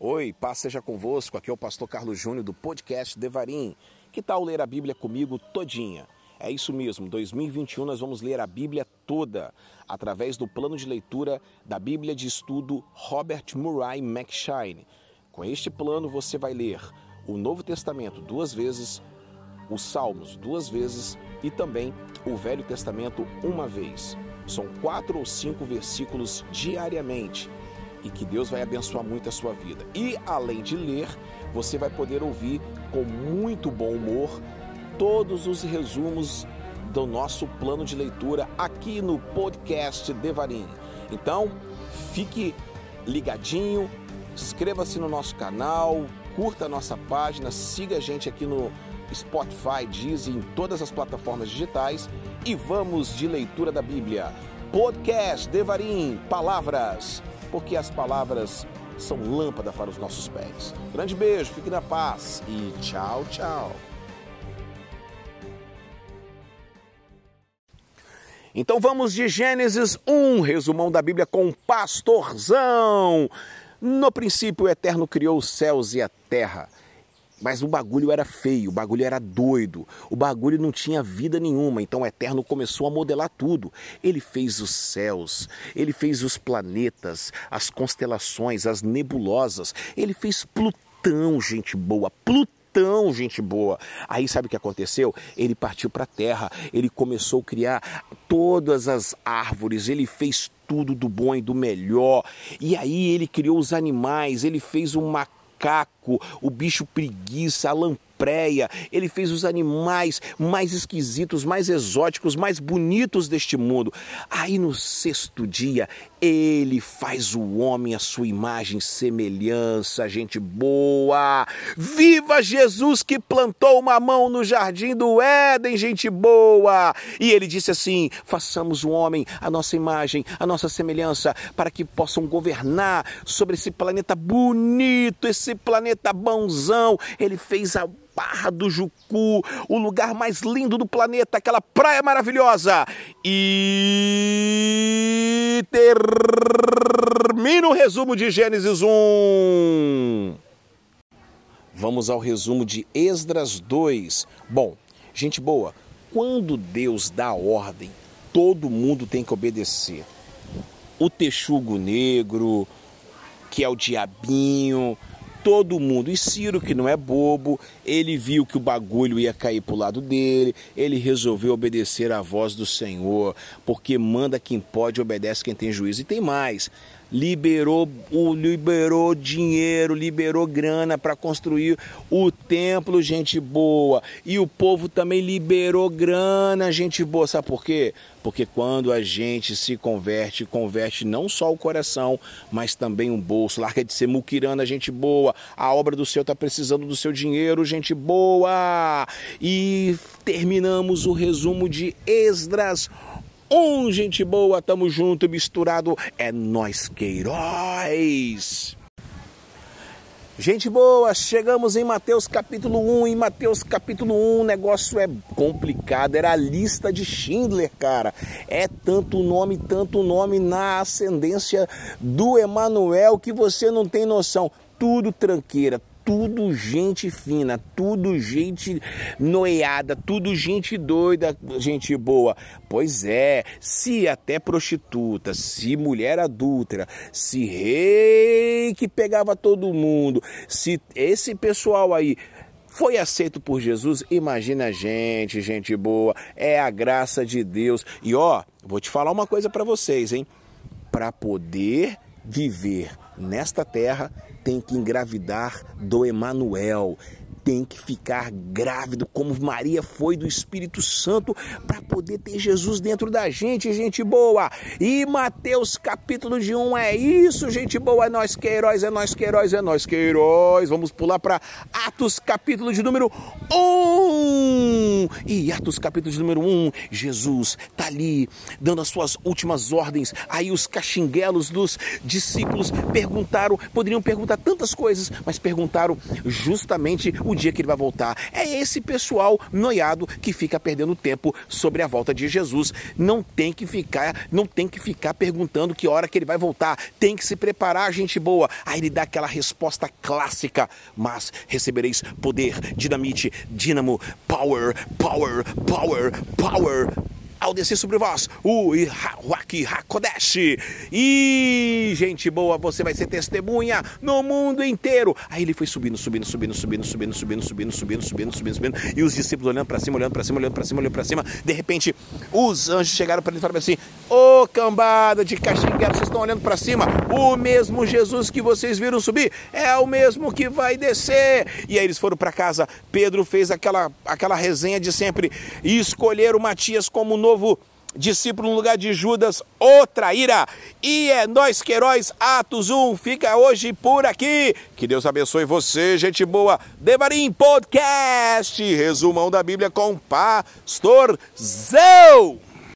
Oi, paz seja convosco. Aqui é o pastor Carlos Júnior do podcast Devarim. Que tal ler a Bíblia comigo todinha? É isso mesmo, 2021 nós vamos ler a Bíblia toda através do plano de leitura da Bíblia de estudo Robert Murray McShine. Com este plano você vai ler o Novo Testamento duas vezes, os Salmos duas vezes e também o Velho Testamento uma vez. São quatro ou cinco versículos diariamente e que Deus vai abençoar muito a sua vida. E além de ler, você vai poder ouvir com muito bom humor todos os resumos do nosso plano de leitura aqui no podcast Devarim. Então, fique ligadinho, inscreva-se no nosso canal, curta a nossa página, siga a gente aqui no Spotify, Deezer, em todas as plataformas digitais e vamos de leitura da Bíblia. Podcast Devarim, palavras porque as palavras são lâmpada para os nossos pés. Grande beijo, fique na paz e tchau, tchau. Então vamos de Gênesis 1, resumão da Bíblia com pastorzão. No princípio, o Eterno criou os céus e a terra. Mas o bagulho era feio, o bagulho era doido, o bagulho não tinha vida nenhuma. Então o Eterno começou a modelar tudo. Ele fez os céus, ele fez os planetas, as constelações, as nebulosas, ele fez Plutão, gente boa, Plutão gente boa. Aí sabe o que aconteceu? Ele partiu para a terra, ele começou a criar todas as árvores, ele fez tudo do bom e do melhor. E aí ele criou os animais, ele fez o macaco macaco, o bicho preguiça, a lampreia. Ele fez os animais mais esquisitos, mais exóticos, mais bonitos deste mundo. Aí no sexto dia, ele faz o homem à sua imagem semelhança, gente boa. Viva Jesus que plantou uma mão no jardim do Éden, gente boa. E ele disse assim: façamos o homem a nossa imagem, a nossa semelhança, para que possam governar sobre esse planeta bonito, esse planeta bonzão. Ele fez a Barra do Jucu, o lugar mais lindo do planeta, aquela praia maravilhosa. E termina o resumo de Gênesis 1. Vamos ao resumo de Esdras 2. Bom, gente boa, quando Deus dá ordem, todo mundo tem que obedecer. O texugo negro, que é o diabinho, todo mundo. E Ciro, que não é bobo, ele viu que o bagulho ia cair para o lado dele, ele resolveu obedecer à voz do Senhor, porque manda quem pode, obedece quem tem juízo. E tem mais liberou, liberou dinheiro, liberou grana para construir o templo, gente boa. E o povo também liberou grana, gente boa. Sabe por quê? Porque quando a gente se converte, converte não só o coração, mas também o bolso. Larga de ser muquirana, gente boa. A obra do Senhor está precisando do seu dinheiro, gente boa. E terminamos o resumo de Esdras um, gente boa, tamo junto, misturado, é nós Queiroz. Gente boa, chegamos em Mateus capítulo 1. Em Mateus capítulo 1, o negócio é complicado. Era a lista de Schindler, cara. É tanto nome, tanto nome na ascendência do Emanuel que você não tem noção. Tudo tranqueira, tudo gente fina, tudo gente noiada, tudo gente doida, gente boa. Pois é, se até prostituta, se mulher adúltera, se rei que pegava todo mundo, se esse pessoal aí foi aceito por Jesus, imagina a gente, gente boa, é a graça de Deus. E ó, vou te falar uma coisa para vocês, hein? Para poder viver nesta terra, tem que engravidar do Emanuel, tem que ficar grávido, como Maria foi do Espírito Santo, para poder ter Jesus dentro da gente, gente boa. E Mateus capítulo de 1 é isso, gente boa. É nós que heróis, é nós que heróis, é nós que heróis. Vamos pular para Atos capítulo de número 1. E Atos capítulo de número 1, Jesus tá ali dando as suas últimas ordens. Aí os caxinguelos dos discípulos perguntaram, poderiam perguntar tantas coisas, mas perguntaram justamente o dia que ele vai voltar. É esse pessoal noiado que fica perdendo tempo sobre a volta de Jesus. Não tem que ficar, não tem que ficar perguntando que hora que ele vai voltar. Tem que se preparar, gente boa. Aí ele dá aquela resposta clássica, mas recebereis poder, dinamite, dínamo, power, power, power, power ao descer sobre vós o Ihahuaki Hakodesh. E, gente boa, você vai ser testemunha no mundo inteiro. Aí ele foi subindo, subindo, subindo, subindo, subindo, subindo, subindo, subindo, subindo, subindo, subindo. E os discípulos olhando para cima, olhando para cima, olhando para cima, olhando para cima. De repente, os anjos chegaram para ele e falaram assim: Ô cambada de caxingueiro, vocês estão olhando para cima? O mesmo Jesus que vocês viram subir é o mesmo que vai descer. E aí eles foram para casa. Pedro fez aquela, aquela resenha de sempre e escolheram Matias como novo discípulo no lugar de Judas, o traíra. E é nós que heróis, Atos 1, fica hoje por aqui. Que Deus abençoe você, gente boa. Devarim Podcast, resumão da Bíblia com Pastor Zeu.